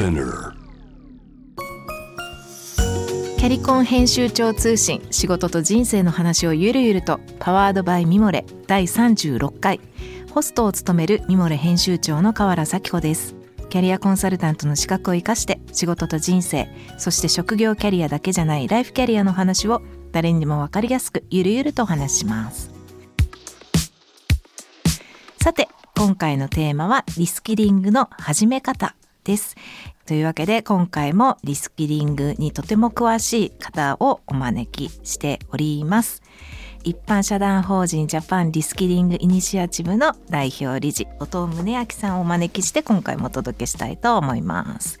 Spinner. キャリコン編集長通信仕事と人生の話をゆるゆるとパワードバイミモレ第36回。ホストを務めるミモレ編集長の河原咲子です。キャリアコンサルタントの資格を生かして仕事と人生そして職業キャリアだけじゃないライフキャリアの話を誰にでも分かりやすくゆるゆるとお話しします。さて今回のテーマはリスキリングの始め方。です。というわけで今回もリスキリングにとても詳しい方をお招きしております。一般社団法人ジャパンリスキリングイニシアチブの代表理事後藤宗明さんをお招きして今回もお届けしたいと思います。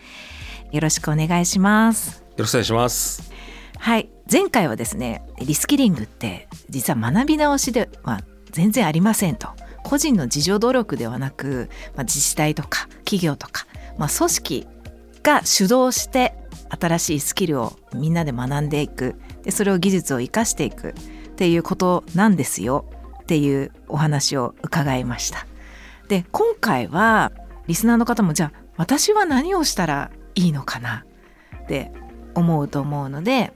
よろしくお願いします。よろしくお願いします。はい。前回はですねリスキリングって実は学び直しでは全然ありませんと。個人の自助努力ではなく、まあ、自治体とか企業とか、まあ、組織が主導して新しいスキルをみんなで学んでいく。でそれを技術を生かしていくっていうことなんですよ。っていうお話を伺いました。で今回はリスナーの方もじゃあ私は何をしたらいいのかな？って思うと思うので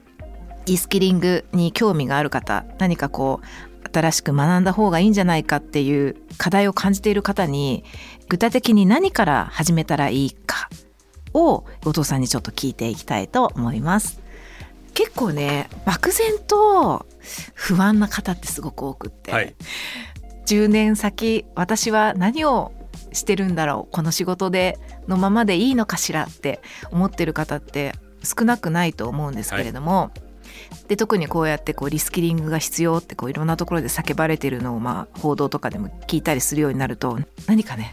リスキリングに興味がある方何かこう新しく学んだ方がいいんじゃないかっていう課題を感じている方に具体的に何から始めたらいいかを後藤さんにちょっと聞いていきたいと思います。結構ね漠然と不安な方ってすごく多くって、はい。10年先私は何をしてるんだろうこの仕事でのままでいいのかしらって思ってる方って少なくないと思うんですけれども、で特にこうやってこうリスキリングが必要ってこうい。ろんなところで叫ばれてるのをまあ報道とかでも聞いたりするようになると何かね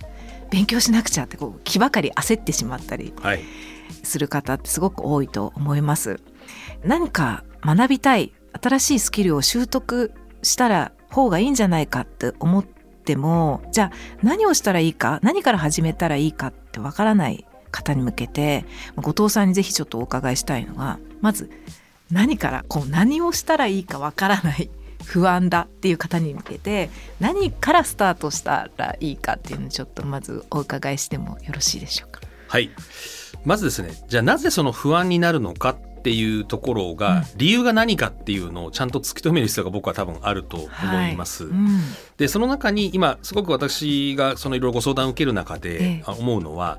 勉強しなくちゃってこう気ばかり焦ってしまったりはいする方ってすごく多いと思います。何か学びたい新しいスキルを習得したら方がいいんじゃないかって思ってもじゃあ何をしたらいいか何から始めたらいいかってわからない方に向けて後藤さんにぜひちょっとお伺いしたいのがまず何からこう何をしたらいいかわからない不安だっていう方に向けて何からスタートしたらいいかっていうのをちょっとまずお伺いしてもよろしいでしょうか？はいまずですねじゃあなぜその不安になるのかっていうところが、理由が何かっていうのをちゃんと突き止める必要が僕は多分あると思います。はいうんでその中に今すごく私がそのいろいろご相談を受ける中えで思うのは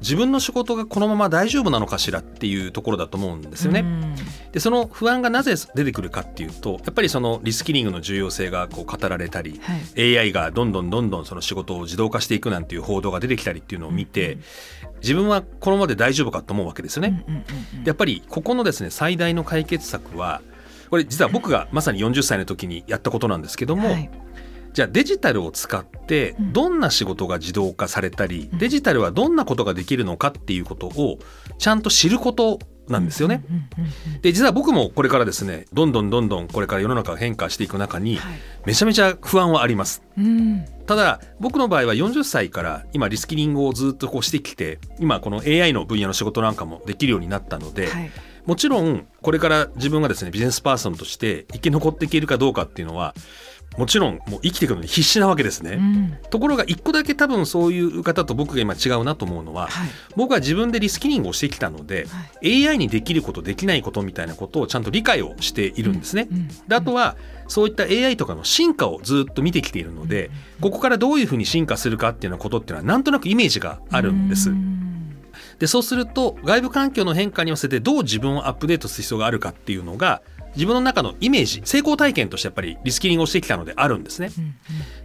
自分の仕事がこのまま大丈夫なのかしらっていうところだと思うんですよね。うん。でその不安がなぜ出てくるかっていうとやっぱりそのリスキリングの重要性がこう語られたり、はい。AI がどんどんどんどんその仕事を自動化していくなんていう報道が出てきたりっていうのを見て、自分はこのままで大丈夫かと思うわけですよね。やっぱりここのですね最大の解決策はこれ実は僕がまさに40歳の時にやったことなん。ですけども、はいじゃあデジタルを使ってうん。どんな仕事が自動化されたり、うん。デジタルはどんなことができるのかっていうことをちゃんと知ることなんですよね。で実は僕もこれからですねどんどんどんどんこれから世の中が変化していく中にはい。めちゃめちゃ不安はあります。うん。ただ僕の場合は40歳から今リスキリングをずっとこうしてきて今この AI の分野の仕事なんかもできるようになったので、はい。もちろんこれから自分がですねビジネスパーソンとして生き残っていけるかどうかっていうのはもちろんもう生きていくのに必死なわけですね。うん。ところが一個だけ多分そういう方と僕が今違うなと思うのははい。僕は自分でリスキリングをしてきたのでは AI にできることできないことみたいなことをちゃんと理解をしているんですね。うん。であとはそういった AI とかの進化をずっと見てきているのでここからどういうふうに進化するかっていうようなことっていうのはなんとなくイメージがあるんです。う。ん。でそうすると外部環境の変化に合わせてどう自分をアップデートする必要があるかっていうのが自分の中のイメージ成功体験としてやっぱりリスキリングをしてきたのであるんですね。うん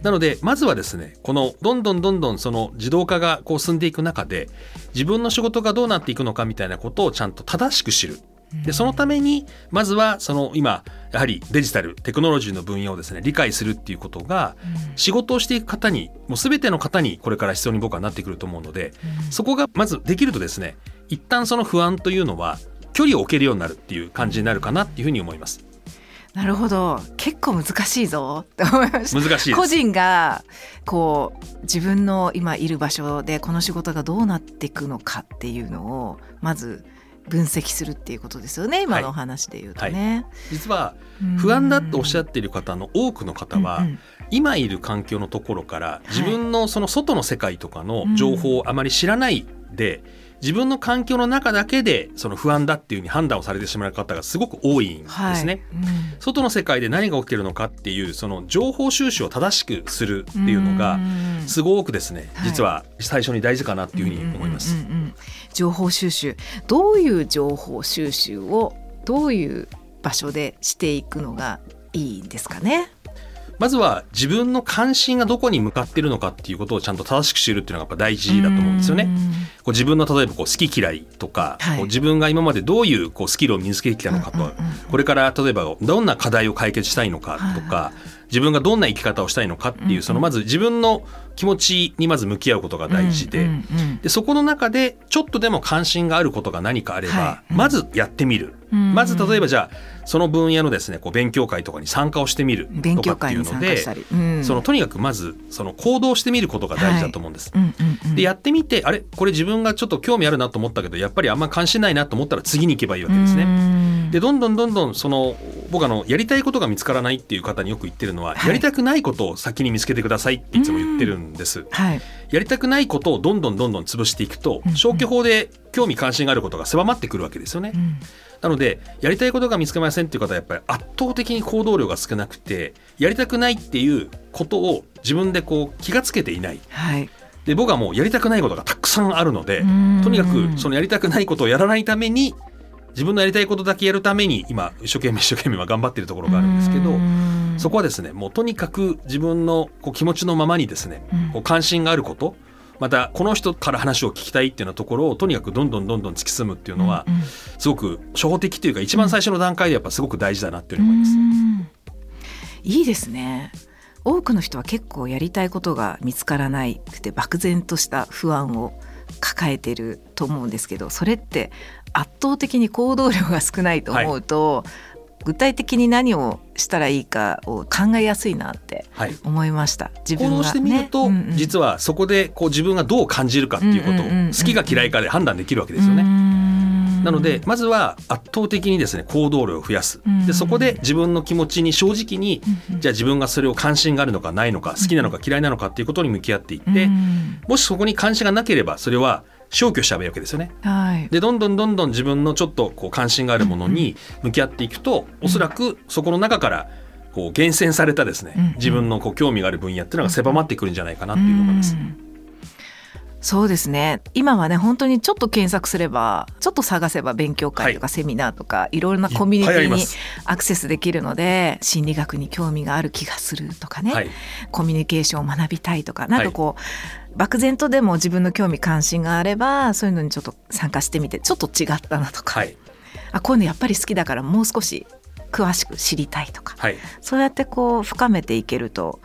なのでまずはですねこのどんどんどんどんその自動化がこう進んでいく中で自分の仕事がどうなっていくのかみたいなことをちゃんと正しく知る。でそのためにまずはその今やはりデジタルテクノロジーの分野をですね理解するっていうことが仕事をしていく方にもう全ての方にこれから必要に僕はなってくると思うのでそこがまずできるとですね一旦その不安というのは距離を置けるようになるっていう感じになるかなっていうふうに思います。なるほど。結構難しいぞって思いました。難しいです。個人がこう自分の今いる場所でこの仕事がどうなっていくのかっていうのをまず分析するっていうことですよね今のお話で言うとね、実は不安だとおっしゃっている方の多くの方は、うんうん。今いる環境のところから自分のその外の世界とかの情報をあまり知らないで、自分の環境の中だけでその不安だっていうふうに判断をされてしまう方がすごく多いんですね。はいうん外の世界で何が起きてるのかっていうその情報収集を正しくするっていうのがんすごくですねはい実は最初に大事かなっていうふうに思います。情報収集どういう情報収集をどういう場所でしていくのがいいんですかね？まずは自分の関心がどこに向かってるのかっていうことをちゃんと正しく知るっていうのがやっぱ大事だと思うんですよね。ん。こう自分の例えばこう好き嫌いとか、はい。こう自分が今までどういうこうスキルを身につけてきたのかと。これから例えばどんな課題を解決したいのかとか、自分がどんな生き方をしたいのかっていう、そのまず自分の気持ちにまず向き合うことが大事で,、でそこの中でちょっとでも関心があることが何かあれば、まずやってみる。うん。まず例えばじゃあその分野のですねこう勉強会とかに参加をしてみる勉強とかっていうのでうん。そのとにかくまずその行動してみることが大事だと思うんです。うんうんうん。でやってみてあれ？これ自分がちょっと興味あるなと思ったけどやっぱりあんま関心ないなと思ったら次に行けばいいわけですね。ねでどんどんどんどんその僕あのやりたいことが見つからないっていう方によく言ってるのは、はい。やりたくないことを先に見つけてくださいっていつも言ってるんです。はい、やりたくないことをどんどんどんどん潰していくとうん。うん消去法で興味関心があることが狭まってくるわけですよね。うん。なのでやりたいことが見つけませんっていう方はやっぱり圧倒的に行動量が少なくてやりたくないっていうことを自分でこう気がつけていない。はい、で僕はもうやりたくないことがたくさんあるのでうん。とにかくそのやりたくないことをやらないために自分のやりたいことだけやるために今一生懸命一生懸命今頑張ってるところがあるんですけどうん。そこはですねもうとにかく自分のこう気持ちのままにですねうん。こう関心があることまたこの人から話を聞きたいっていうようなところをとにかくどんどんどんどん突き進むっていうのはすごく初歩的というか一番最初の段階でやっぱすごく大事だなっていうふうに思います。うん。いいですね。多くの人は結構やりたいことが見つからないくて漠然とした不安を抱えてると思うんですけどそれって圧倒的に行動量が少ないと思うと、具体的に何をしたらいいかを考えやすいなってはい。思いました。自分が、ね、行動してみると、うんうん。実はそこでこう自分がどう感じるかっていうことを好きか嫌いかで判断できるわけですよね。なのでまずは圧倒的にですね行動量を増やす。うん。でそこで自分の気持ちに正直にじゃあ自分がそれを関心があるのかないのか好きなのか嫌いなのかっていうことに向き合っていってうん。もしそこに関心がなければそれは消去しちゃえばいいわけですよね。はい。でどんどんどんどん自分のちょっとこう関心があるものに向き合っていくとおそらくそこの中からこう厳選されたですねうん自分のこう興味がある分野っていうのが狭まってくるんじゃないかなっていうのが思います。うんそうですね。今はね本当にちょっと検索すればちょっと探せば勉強会とかセミナーとか、い、ろいろなコミュニティにアクセスできるので心理学に興味がある気がするとかね、はい、コミュニケーションを学びたいとか。なんかこう、漠然とでも自分の興味関心があればそういうのにちょっと参加してみてちょっと違ったなとか、はい、あこういうのやっぱり好きだからもう少し詳しく知りたいとか。はい、そうやってこう深めていけると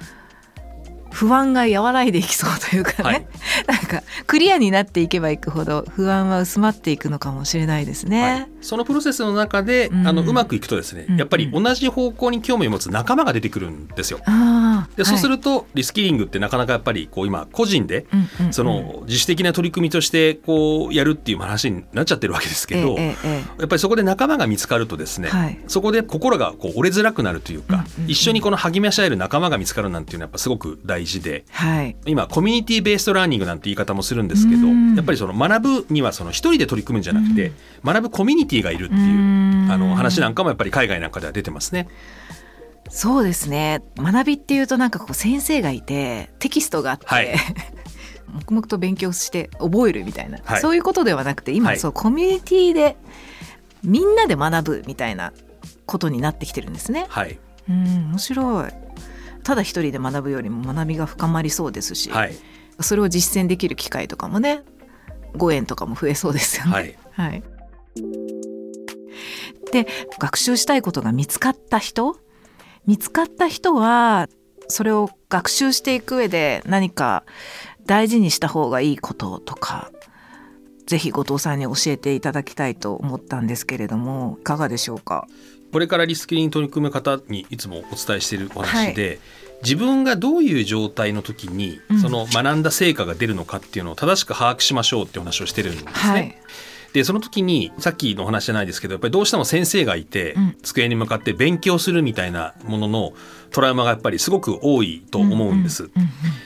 不安が和らいでいきそうというかね、はい。なんかクリアになっていけばいくほど不安は薄まっていくのかもしれないですね。はい、そのプロセスの中で、うん。あのうまくいくとですね、うん。やっぱり同じ方向に興味を持つ仲間が出てくるんですよ。でそうすはい。ると、リスキリングってなかなかやっぱりこう今個人でその自主的な取り組みとしてこうやるっていう話になっちゃってるわけですけど、ええええやっぱりそこで仲間が見つかるとですね、はい。そこで心がこう折れづらくなるというか、一緒にこの励まし合える仲間が見つかるなんていうのはやっぱすごく大事ではい。今コミュニティベーストラーニングなんて言い方もするんですけど、うん。やっぱりその学ぶにはその一人で取り組むんじゃなくて、学ぶコミュニティがいるっていううん。あの話なんかもやっぱり海外なんかでは出てますね。そうですね。学びっていうとなんかこう先生がいてテキストがあって、はい。黙々と勉強して覚えるみたいな、はい。そういうことではなくて今、はい。そうコミュニティでみんなで学ぶみたいなことになってきてるんですね。はい、うん面白いただ一人で学ぶよりも学びが深まりそうですし、はい、それを実践できる機会とかもねご縁とかも増えそうですよね。はい、はい、で学習したいことが見つかった人？見つかった人はそれを学習していく上で何か大事にした方がいいこととかぜひ後藤さんに教えていただきたいと思ったんですけれどもいかがでしょうか？これからリスキリングに取り組む方にいつもお伝えしているお話で、自分がどういう状態の時にうんその学んだ成果が出るのかっていうのを正しく把握しましょうっていう話をしてるんですね。はいでその時にさっきの話じゃないですけどやっぱりどうしても先生がいて、うん机に向かって勉強するみたいなもののトラウマがやっぱりすごく多いと思うんです。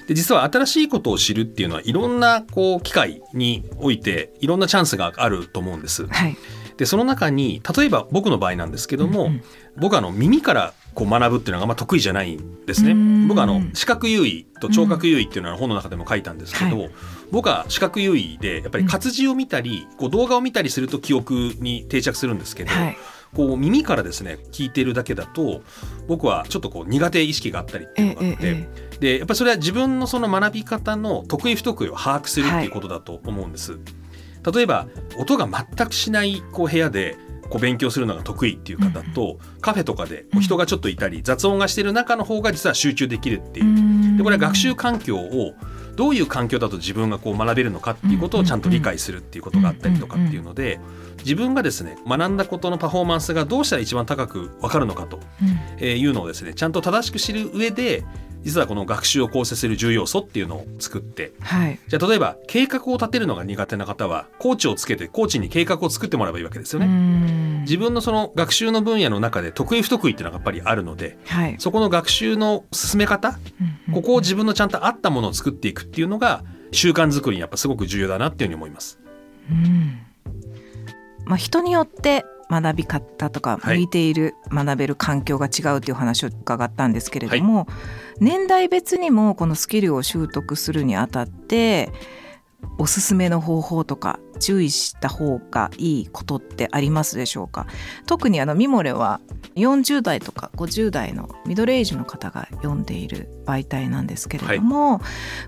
で実は新しいことを知るっていうのはいろんなこう機会においていろんなチャンスがあると思うんです。はいでその中に例えば僕の場合なんですけども、うんうん。僕はあの耳からこう学ぶっていうのがあんま得意じゃないんですね。うん。僕はあの視覚優位と聴覚優位っていうのは本の中でも書いたんですけど、は僕は視覚優位でやっぱり活字を見たり、こう動画を見たりすると記憶に定着するんですけど、はい。こう耳からですね聞いているだけだと僕はちょっとこう苦手意識があったりっていうのがあって、ええ。でやっぱりそれは自分のその学び方の得意不得意を把握するっていうことだと思うんです。例えば音が全くしないこう部屋でこう勉強するのが得意っていう方と、カフェとかでこう人がちょっといたり、雑音がしてる中の方が実は集中できるっていう。でこれは学習環境をどういう環境だと自分がこう学べるのかっていうことをちゃんと理解するっていうことがあったりとかっていうので自分がですね学んだことのパフォーマンスがどうしたら一番高く分かるのかというのをですねちゃんと正しく知る上で実はこの学習を構成する重要素っていうのを作ってはい。じゃあ例えば計画を立てるのが苦手な方はコーチをつけてコーチに計画を作ってもらえばいいわけですよね。ね自分のその学習の分野の中で得意不得意っていうのがやっぱりあるのではい。そこの学習の進め方ここを自分のちゃんと合ったものを作っていくっていうのが習慣作りにやっぱすごく重要だなっていうふうに思います。うん。まあ、人によって学び方とかはい。向いている、学べる環境が違うという話を伺ったんですけれども、年代別にもこのスキルを習得するにあたっておすすめの方法とか注意した方がいいことってありますでしょうか？特にあのミモレは40代とか50代のミドルエイジの方が読んでいる媒体なんですけれども、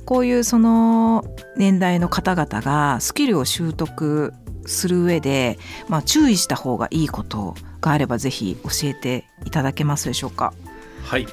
こういうその年代の方々がスキルを習得する上で、まあ、注意した方がいいことがあればぜひ教えていただけますでしょうか？はい。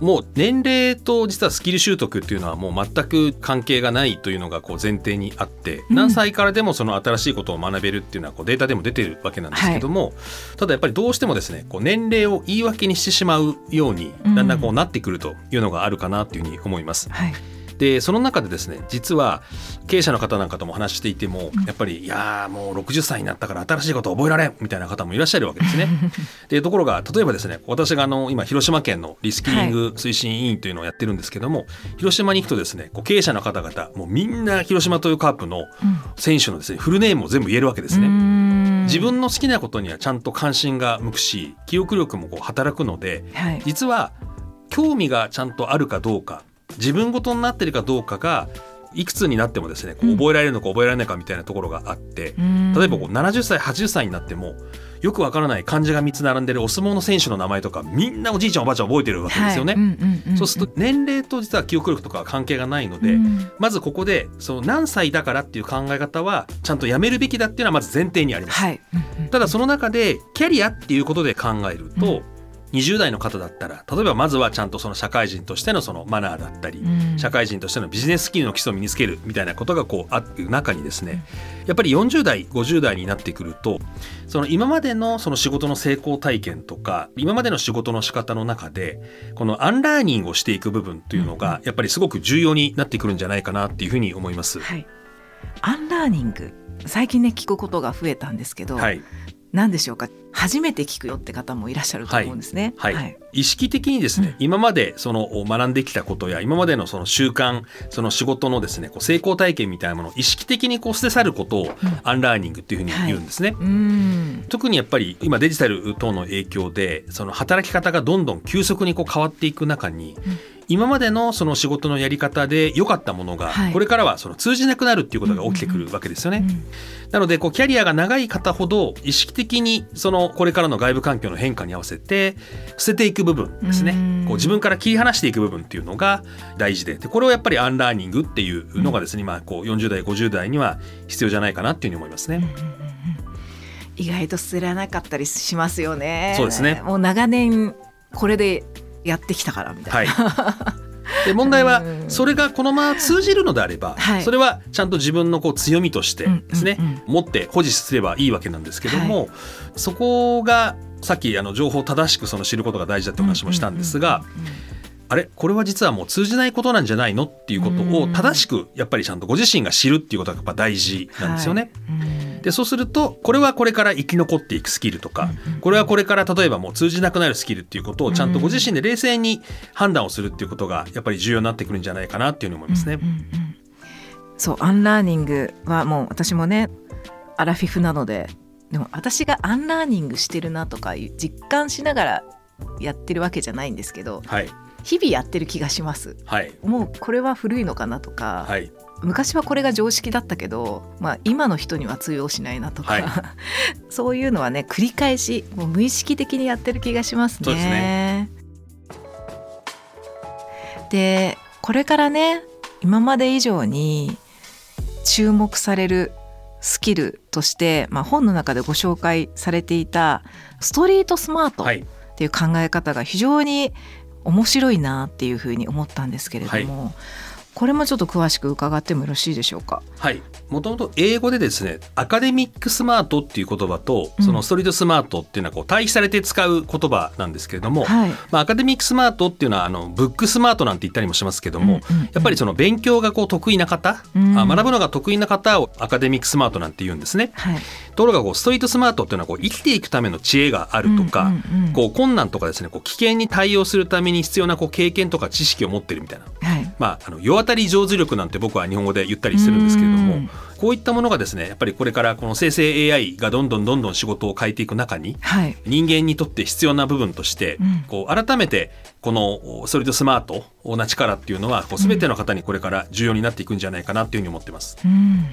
もう年齢と実はスキル習得っていうのはもう全く関係がないというのがこう前提にあって、うん。何歳からでもその新しいことを学べるっていうのはこうデータでも出てるわけなんですけども、ただやっぱりどうしてもですねこう年齢を言い訳にしてしまうようにうん。だんだんこうなってくるというのがあるかなというふうに思います。はい、でその中でですね実は経営者の方なんかとも話していても、うん。やっぱりいやーもう60歳になったから新しいことを覚えられんみたいな方もいらっしゃるわけですね。でところが例えばですね私があの今広島県のリスキリング推進委員というのをやってるんですけども、広島に行くとですねこう経営者の方々もうみんな広島トヨカープの選手のですねフルネームを全部言えるわけですね。ね自分の好きなことにはちゃんと関心が向くし記憶力もこう働くのではい、実は興味がちゃんとあるかどうか自分ごとになってるかどうかがいくつになってもですね覚えられるのか覚えられないかみたいなところがあって、例えばこう70歳80歳になってもよくわからない漢字が3つ並んでるお相撲の選手の名前とかみんなおじいちゃんおばあちゃん覚えてるわけですよね。そうすると年齢と実は記憶力とかは関係がないので、まずここでその何歳だからっていう考え方はちゃんとやめるべきだっていうのはまず前提にあります。はい、ただその中でキャリアっていうことで考えると、20代の方だったら例えばまずはちゃんとその社会人としてのそのマナーだったり、うん。社会人としてのビジネススキルの基礎を身につけるみたいなことがこうある中にですねやっぱり40代50代になってくるとその今までのその仕事の成功体験とか今までの仕事の仕方の中でこのアンラーニングをしていく部分というのがやっぱりすごく重要になってくるんじゃないかなっていうふうに思います。はい、アンラーニング。最近ね聞くことが増えたんですけど、はい、何でしょうか？初めて聞くよって方もいらっしゃると思うんですね。はい。意識的にですね、うん。今までその学んできたことや今までのその習慣その仕事のですねこう成功体験みたいなものを意識的にこう捨て去ることをアンラーニングっていうふうに言うんですね。うん。特にやっぱり今デジタル等の影響でその働き方がどんどん急速にこう変わっていく中に、うん今までのその仕事のやり方で良かったものが、はい。これからはその通じなくなるっていうことが起きてくるわけですよね。うんなのでこうキャリアが長い方ほど意識的にそのこれからの外部環境の変化に合わせて捨てていく部分ですね。うんこう自分から切り離していく部分っていうのが大事ででこれをやっぱりアンラーニングっていうのがですね、今こう40代50代には必要じゃないかなっていうふうに思いますね。意外と捨てられなかったりしますよね。そうですね。もう長年これでやってきたからみたいな。はい。で問題はうん。それがこのまま通じるのであれば、はい。それはちゃんと自分のこう強みとしてですね、うんうんうん。持って保持すればいいわけなんですけども、そこがさっきあの情報を正しくその知ることが大事だって話もしたんですが、うんうんうんあれこれは実はもう通じないことなんじゃないのっていうことを正しくやっぱりちゃんとご自身が知るっていうことがやっぱ大事なんですよね。はい。うん。でそうするとこれはこれから生き残っていくスキルとか、これはこれから例えばもう通じなくなるスキルっていうことをちゃんとご自身で冷静に判断をするっていうことがやっぱり重要になってくるんじゃないかなっていうふうに思いますね。うんうんうん。そうアンラーニングはもう私もねアラフィフなのででも私がアンラーニングしてるなとか実感しながらやってるわけじゃないんですけどはい日々やってる気がします。はい。もうこれは古いのかなとか、はい。昔はこれが常識だったけど、まあ、今の人には通用しないなとか、はい。そういうのはね繰り返しもう無意識的にやってる気がしますね。ですね。でこれからね今まで以上に注目されるスキルとして、まあ、本の中でご紹介されていたストリートスマートはい。っていう考え方が非常に面白いなっていうふうに思ったんですけれども、これもちょっと詳しく伺ってもよろしいでしょうか？はい。もともと英語でですねアカデミックスマートっていう言葉とうん。そのストリートスマートっていうのはこう対比されて使う言葉なんですけれども、はい、まあ、アカデミックスマートっていうのはあのブックスマートなんて言ったりもしますけども、うんうんうん。やっぱりその勉強がこう得意な方、うん。あ学ぶのが得意な方をアカデミックスマートなんて言うんですね。はい、ところがこうストリートスマートっていうのはこう生きていくための知恵があるとか、こう困難とかですねこう危険に対応するために必要なこう経験とか知識を持ってるみたいな。はい、まあ、あの世当たり上手力なんて僕は日本語で言ったりするんですけれどもうん。こういったものがですねやっぱりこれからこの生成 AI がどんどんどんどん仕事を変えていく中にはい、人間にとって必要な部分として、うん。こう改めてこのおストリートスマートな力っていうのはこう全ての方にこれから重要になっていくんじゃないかなっていうふうに思ってます。うん、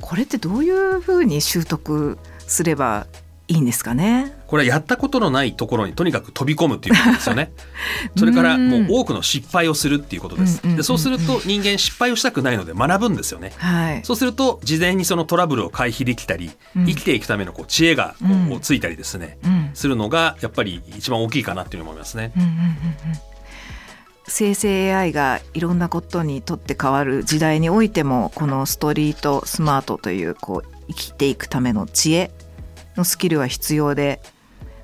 これってどういうふうに習得すればいいんですかね？これはやったことのないところにとにかく飛び込むっていうことですよね。それからもう多くの失敗をするっていうことです。うんうんうんうんでそうすると人間失敗をしたくないので学ぶんですよね。はい、そうすると事前にそのトラブルを回避できたり、うん生きていくためのこう知恵がこううんついたりですね、うん、するのがやっぱり一番大きいかなっていうふうに思いますね。うんうんうんうん生成 AI がいろんなことにとって変わる時代においてもこのストリートスマートというこう生きていくための知恵のスキルは必要で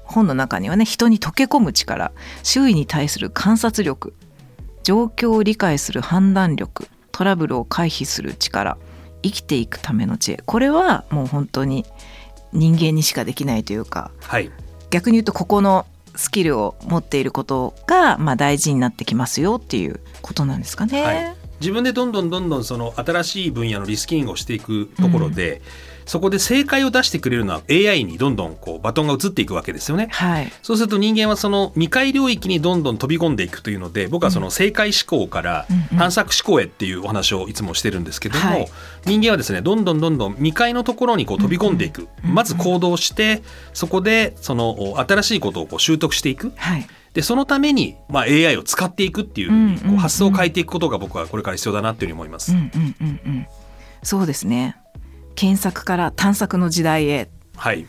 本の中にはね人に溶け込む力周囲に対する観察力状況を理解する判断力トラブルを回避する力生きていくための知恵。これはもう本当に人間にしかできないというかはい、逆に言うとここのスキルを持っていることが、まあ、大事になってきますよっていうことなんですかね。はい自分でどんどんどんどんその新しい分野のリスキリングをしていくところで、そこで正解を出してくれるのは AI にどんどんこうバトンが移っていくわけですよね。はい。そうすると人間はその未開領域にどんどん飛び込んでいくというので僕はその正解思考から探索思考へっていうお話をいつもしてるんですけども、はい。人間はですねどんどんどんどん未開のところにこう飛び込んでいく、まず行動してそこでそのお新しいことをこう習得していく。はい。でそのために、まあ、AI を使っていくっていうふう発想を変えていくことが僕はこれから必要だなっていうふうに思います。うんうんうんうん。そうですね検索から探索の時代へ、はい、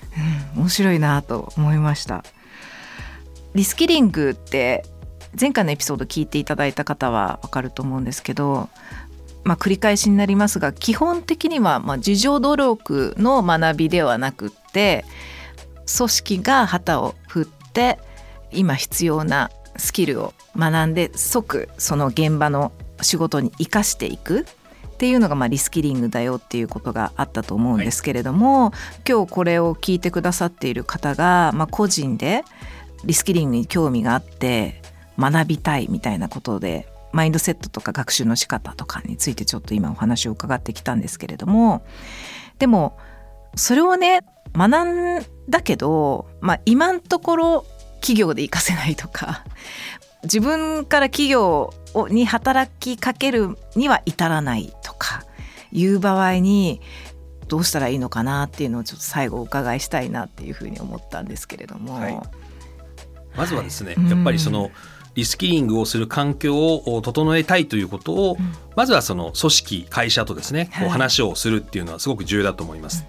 うん、面白いなと思いました。リスキリングって前回のエピソード聞いていただいた方はわかると思うんですけど、まあ、繰り返しになりますが基本的にはまあ自助努力の学びではなくって組織が旗を振って今必要なスキルを学んで即その現場の仕事に生かしていくっていうのがまあリスキリングだよっていうことがあったと思うんですけれども、今日これを聞いてくださっている方が、まあ、個人でリスキリングに興味があって学びたいみたいなことでマインドセットとか学習の仕方とかについてちょっと今お話を伺ってきたんですけれどもでもそれをね学んだけど、まあ、今のところ企業で活かせないとか自分から企業をに働きかけるには至らないとかいう場合にどうしたらいいのかなっていうのをちょっと最後お伺いしたいなっていうふうに思ったんですけれども。はい。まずはですね、はいやっぱりそのリスキリングをする環境を整えたいということを、うん。まずはその組織会社とですねこうはい話をするっていうのはすごく重要だと思います。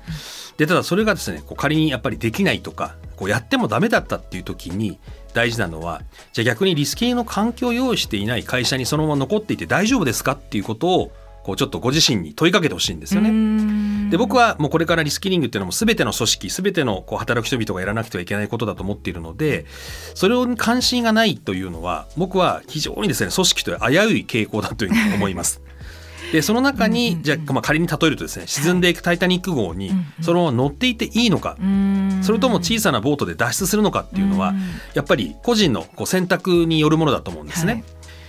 でただそれがですねこう仮にやっぱりできないとかこうやってもダメだったっていう時に大事なのはじゃあ逆にリスキリングの環境を用意していない会社にそのまま残っていて大丈夫ですかっていうことをこうちょっとご自身に問いかけてほしいんですよね。で僕はもうこれからリスキリングっていうのも全ての組織全てのこう働く人々がやらなくてはいけないことだと思っているのでそれに関心がないというのは僕は非常にですね組織という危うい傾向だというふうに思います。でその中に、じゃあ、まあ、仮に例えるとですね沈んでいく「タイタニック号」にそのまま乗っていていいのか、それとも小さなボートで脱出するのかっていうのは、んやっぱり個人のこう選択によるものだと思うんですね。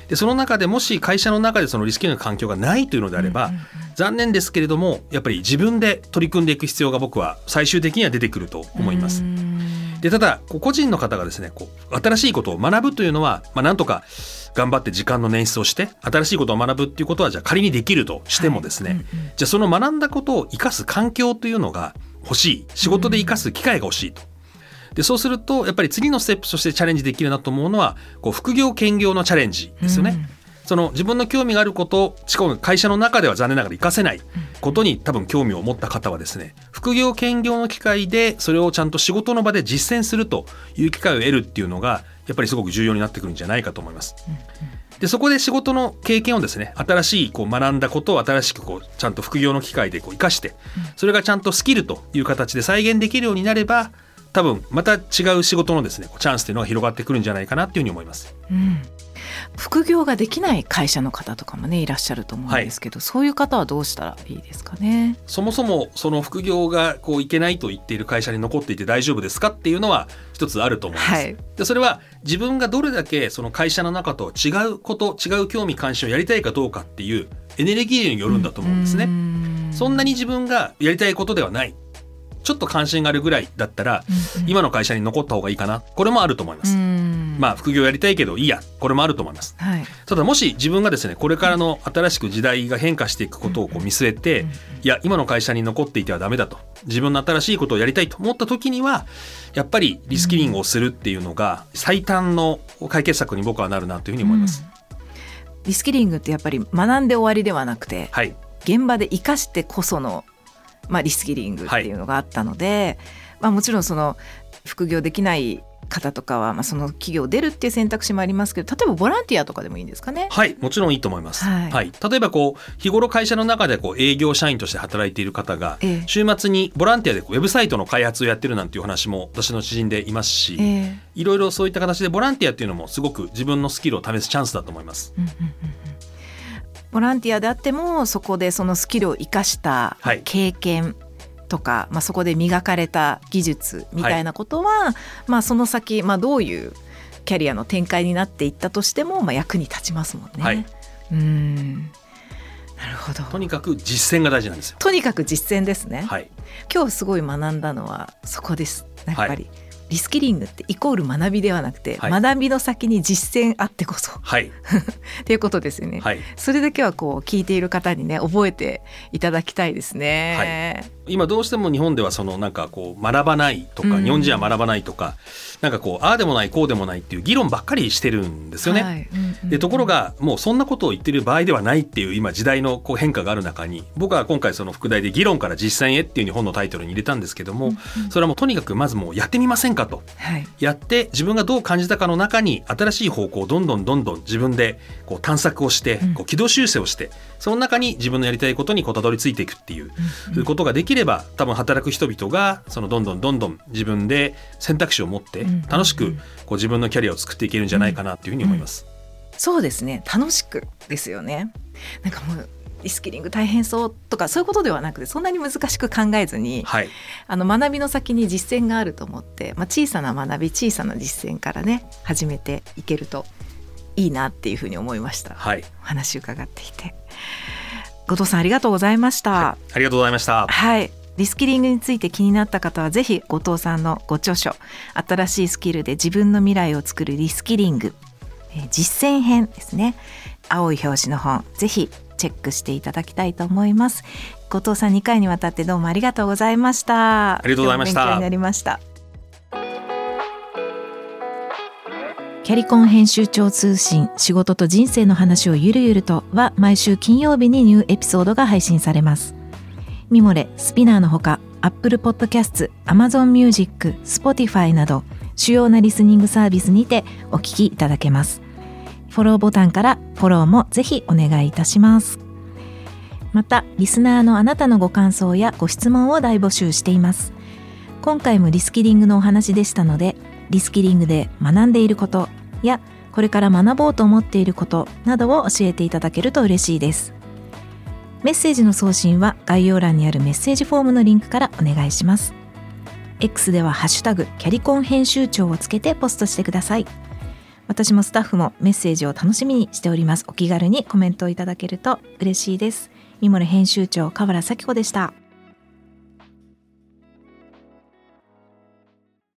はいでその中でもし会社の中でそのリスキリングの環境がないというのであれば、残念ですけれどもやっぱり自分で取り組んでいく必要が僕は最終的には出てくると思います。うん。でただ個人の方がですねこう新しいことを学ぶというのは、まあ、なんとか頑張って時間の捻出をして新しいことを学ぶっていうことはじゃあ仮にできるとしてもですね、はい。うんうん。じゃあその学んだことを生かす環境というのが欲しい。仕事で生かす機会が欲しいと。でそうするとやっぱり次のステップとしてチャレンジできるなと思うのはこう副業兼業のチャレンジですよね。その自分の興味があることしかも会社の中では残念ながら活かせないことに多分興味を持った方はですね副業兼業の機会でそれをちゃんと仕事の場で実践するという機会を得るっていうのがやっぱりすごく重要になってくるんじゃないかと思います。でそこで仕事の経験をですね新しいこう学んだことを新しくこうちゃんと副業の機会でこう生かしてそれがちゃんとスキルという形で再現できるようになれば多分また違う仕事のですねチャンスっていうのが広がってくるんじゃないかなっていうふうに思います。うん副業ができない会社の方とかもねいらっしゃると思うんですけど、そういう方はどうしたらいいですかね？そもそもその副業がこういけないと言っている会社に残っていて大丈夫ですかっていうのは一つあると思います。はいでそれは自分がどれだけその会社の中と違うこと違う興味関心をやりたいかどうかっていうエネルギーによるんだと思うんですね。ねそんなに自分がやりたいことではないちょっと関心があるぐらいだったら、今の会社に残った方がいいかな。これもあると思います。まあ副業やりたいけどいいや。これもあると思います。あ、はい、ただもし自分がですねこれからの新しく時代が変化していくことをこう見据えて、うんいや今の会社に残っていてはダメだと。自分の新しいことをやりたいと思った時にはやっぱりリスキリングをするっていうのが最短の解決策に僕はなるなというふうに思います。うん。リスキリングってやっぱり学んで終わりではなくてはい。現場で生かしてこその、まあ、リスキリングっていうのがあったので、まあ、もちろんその副業できない方とかは、まあ、その企業を出るっていう選択肢もありますけど例えばボランティアとかでもいいんですかね？はいもちろんいいと思います。はい例えばこう日頃会社の中でこう営業社員として働いている方がええ週末にボランティアでウェブサイトの開発をやってるなんていう話も私の知人でいますし、ええいろいろそういった形でボランティアっていうのもすごく自分のスキルを試すチャンスだと思います。うんうんうんうんボランティアであってもそこでそのスキルを生かしたはい。経験とか、まあ、そこで磨かれた技術みたいなことは、まあ、その先、まあ、どういうキャリアの展開になっていったとしても、まあ、役に立ちますもんね。はい。うん。なるほど。とにかく実践が大事なんですよ。とにかく実践ですね、はい、今日すごい学んだのはそこです。やっぱり、リスキリングってイコール学びではなくて、はい。学びの先に実践あってこそ。はい、っていうことですよね、はい。それだけはこう聞いている方にね覚えていただきたいですね。今どうしても日本ではそのなんかこう学ばないとか、うん。日本人は学ばないとかなんかこうああでもないこうでもないっていう議論ばっかりしてるんですよね。はい。うんうんでところがもうそんなことを言ってる場合ではないっていう今時代のこう変化がある中に僕は今回その副題で「議論から実践へ」っていうふうに本のタイトルに入れたんですけども、それはもうとにかくまずもうやってみませんかと。はいやって自分がどう感じたかの中に新しい方向をどんどんどんどん自分でこう探索をしてうんこう軌道修正をしてその中に自分のやりたいことにこうたどり着いていくっていううんことができれば多分働く人々がそのどんどんどんどん自分で選択肢を持ってうん楽しくこう自分のキャリアを作っていけるんじゃないかなっていうふうに思います。そうですね楽しくですよね。なんかもうリスキリング大変そうとかそういうことではなくてそんなに難しく考えずにはい、あの学びの先に実践があると思って、まあ、小さな学び小さな実践からね始めていけるといいなっていうふうに思いました。はい、お話伺っていて後藤さんありがとうございました。ありがとうございました。はい。リスキリングについて気になった方はぜひ後藤さんのご著書「新しいスキルで自分の未来を作るリスキリング」えー実践編ですね青い表紙の本ぜひチェックしていただきたいと思います。後藤さん2回にわたってどうもありがとうございました。ありがとうございました。勉強になりました。キャリコン編集長通信仕事と人生の話をゆるゆるとは毎週金曜日にニューエピソードが配信されます。ミモレ、スピナーのほか Apple Podcast、Amazon Music、Spotify など主要なリスニングサービスにてお聞きいただけますフォローボタンからフォローもぜひお願いいたします。またリスナーのあなたのご感想やご質問を大募集しています。今回もリスキリングのお話でしたのでリスキリングで学んでいることやこれから学ぼうと思っていることなどを教えていただけると嬉しいです。メッセージの送信は概要欄にあるメッセージフォームのリンクからお願いします。X ではハッシュタグキャリコン編集長をつけてポストしてください。私もスタッフもメッセージを楽しみにしております。お気軽にコメントをいただけると嬉しいです。ミモレ編集長河原咲子でした。